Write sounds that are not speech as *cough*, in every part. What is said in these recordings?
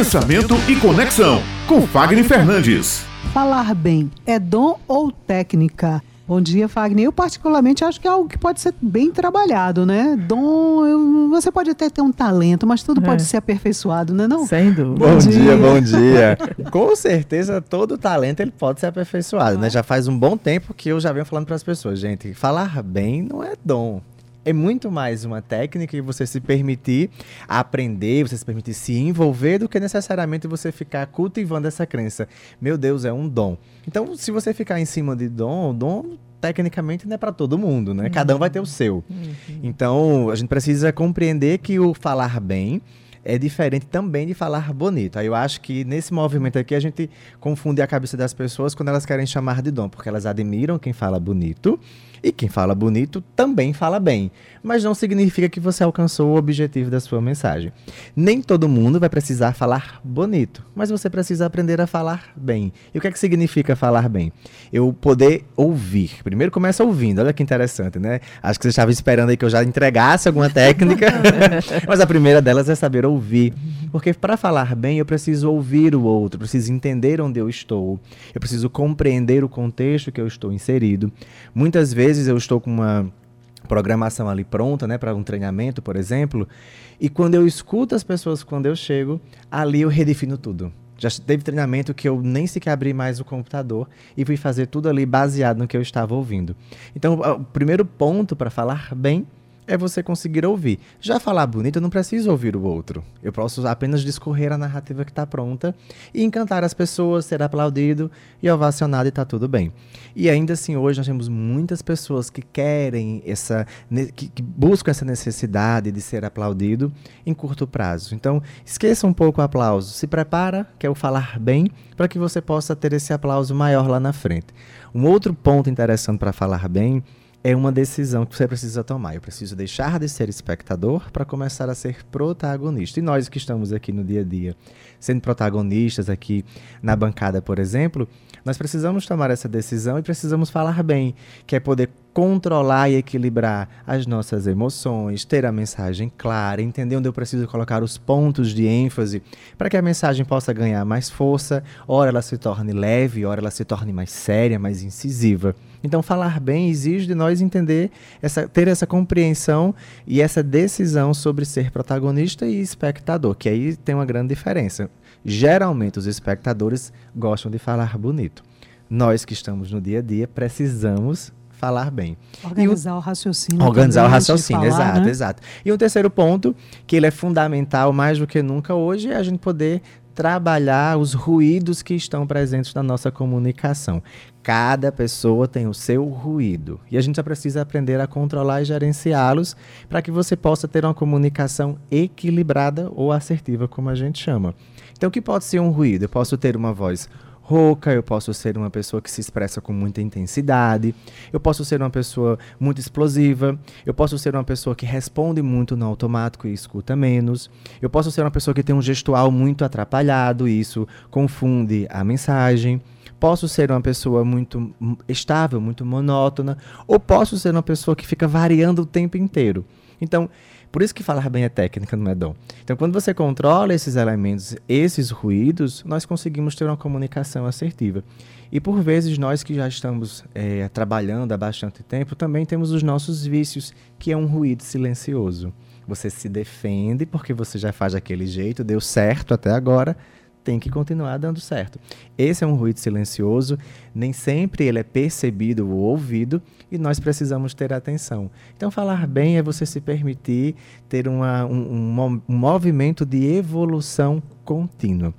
Pensamento e Conexão, com Fagner Fernandes. Falar bem é dom ou técnica? Bom dia, Fagner. Eu, particularmente, acho que é algo que pode ser bem trabalhado, né? Dom, eu, você pode até ter um talento, mas tudo é. pode ser aperfeiçoado, não é não? Sem dúvida. Bom, bom dia. dia, bom *laughs* dia. Com certeza, todo talento ele pode ser aperfeiçoado, ah. né? Já faz um bom tempo que eu já venho falando para as pessoas, gente, falar bem não é dom é muito mais uma técnica e você se permitir aprender, você se permitir se envolver do que necessariamente você ficar cultivando essa crença. Meu Deus, é um dom. Então, se você ficar em cima de dom, dom tecnicamente não é para todo mundo, né? Uhum. Cada um vai ter o seu. Uhum. Então, a gente precisa compreender que o falar bem é diferente também de falar bonito. Aí eu acho que nesse movimento aqui a gente confunde a cabeça das pessoas quando elas querem chamar de dom, porque elas admiram quem fala bonito e quem fala bonito também fala bem, mas não significa que você alcançou o objetivo da sua mensagem. Nem todo mundo vai precisar falar bonito, mas você precisa aprender a falar bem. E o que é que significa falar bem? Eu poder ouvir. Primeiro começa ouvindo, olha que interessante, né? Acho que você estava esperando aí que eu já entregasse alguma técnica, *laughs* mas a primeira delas é saber ouvir. Porque para falar bem, eu preciso ouvir o outro, preciso entender onde eu estou, eu preciso compreender o contexto que eu estou inserido. Muitas vezes eu estou com uma programação ali pronta, né, para um treinamento, por exemplo, e quando eu escuto as pessoas quando eu chego, ali eu redefino tudo. Já teve treinamento que eu nem sequer abri mais o computador e fui fazer tudo ali baseado no que eu estava ouvindo. Então, o primeiro ponto para falar bem é você conseguir ouvir. Já falar bonito, eu não preciso ouvir o outro. Eu posso apenas discorrer a narrativa que está pronta e encantar as pessoas, ser aplaudido e ovacionado e está tudo bem. E ainda assim, hoje nós temos muitas pessoas que querem essa, que, que buscam essa necessidade de ser aplaudido em curto prazo. Então, esqueça um pouco o aplauso. Se prepara, que é o falar bem, para que você possa ter esse aplauso maior lá na frente. Um outro ponto interessante para falar bem é uma decisão que você precisa tomar. Eu preciso deixar de ser espectador para começar a ser protagonista. E nós que estamos aqui no dia a dia, sendo protagonistas aqui na bancada, por exemplo, nós precisamos tomar essa decisão e precisamos falar bem, que é poder controlar e equilibrar as nossas emoções, ter a mensagem clara, entender onde eu preciso colocar os pontos de ênfase para que a mensagem possa ganhar mais força, ora ela se torne leve, ora ela se torne mais séria, mais incisiva. Então, falar bem exige de nós entender, essa, ter essa compreensão e essa decisão sobre ser protagonista e espectador, que aí tem uma grande diferença. Geralmente, os espectadores gostam de falar bonito. Nós que estamos no dia a dia precisamos falar bem. Organizar o, o, raciocínio. Organizar o raciocínio, falar, exato, né? exato. E um terceiro ponto, que ele é fundamental mais do que nunca hoje, é a gente poder trabalhar os ruídos que estão presentes na nossa comunicação. Cada pessoa tem o seu ruído e a gente só precisa aprender a controlar e gerenciá-los para que você possa ter uma comunicação equilibrada ou assertiva, como a gente chama. Então, o que pode ser um ruído? Eu posso ter uma voz rouca, eu posso ser uma pessoa que se expressa com muita intensidade, eu posso ser uma pessoa muito explosiva, eu posso ser uma pessoa que responde muito no automático e escuta menos, eu posso ser uma pessoa que tem um gestual muito atrapalhado e isso confunde a mensagem. Posso ser uma pessoa muito estável, muito monótona, ou posso ser uma pessoa que fica variando o tempo inteiro. Então, por isso que falar bem é técnica, não é dom. Então, quando você controla esses elementos, esses ruídos, nós conseguimos ter uma comunicação assertiva. E por vezes, nós que já estamos é, trabalhando há bastante tempo, também temos os nossos vícios, que é um ruído silencioso. Você se defende porque você já faz daquele jeito, deu certo até agora, tem que continuar dando certo. Esse é um ruído silencioso, nem sempre ele é percebido ou ouvido e nós precisamos ter atenção. Então, falar bem é você se permitir ter uma, um, um, um movimento de evolução contínua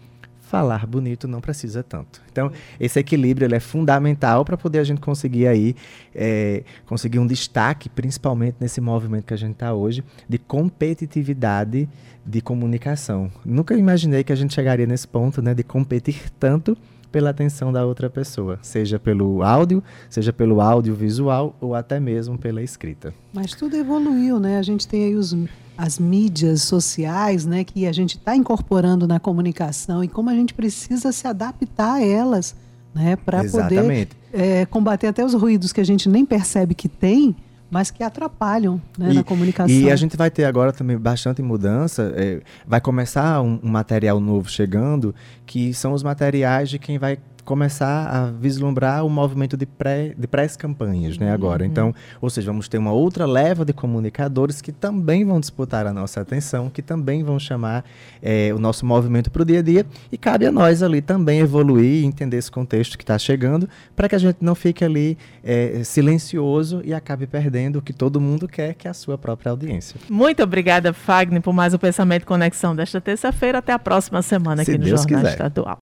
falar bonito não precisa tanto. Então, esse equilíbrio ele é fundamental para poder a gente conseguir aí é, conseguir um destaque, principalmente nesse movimento que a gente está hoje, de competitividade de comunicação. Nunca imaginei que a gente chegaria nesse ponto, né, de competir tanto pela atenção da outra pessoa, seja pelo áudio, seja pelo audiovisual ou até mesmo pela escrita. Mas tudo evoluiu, né? A gente tem aí os as mídias sociais, né, que a gente está incorporando na comunicação e como a gente precisa se adaptar a elas, né, para poder é, combater até os ruídos que a gente nem percebe que tem, mas que atrapalham né, na comunicação. E a gente vai ter agora também bastante mudança. É, vai começar um, um material novo chegando, que são os materiais de quem vai começar a vislumbrar o movimento de, pré, de pré-campanhas, né, agora. Uhum. Então, ou seja, vamos ter uma outra leva de comunicadores que também vão disputar a nossa atenção, que também vão chamar é, o nosso movimento para o dia a dia, e cabe a nós ali também evoluir e entender esse contexto que está chegando, para que a gente não fique ali é, silencioso e acabe perdendo o que todo mundo quer, que é a sua própria audiência. Muito obrigada, Fagner, por mais o Pensamento Conexão desta terça-feira. Até a próxima semana Se aqui no Deus Jornal quiser. Estadual.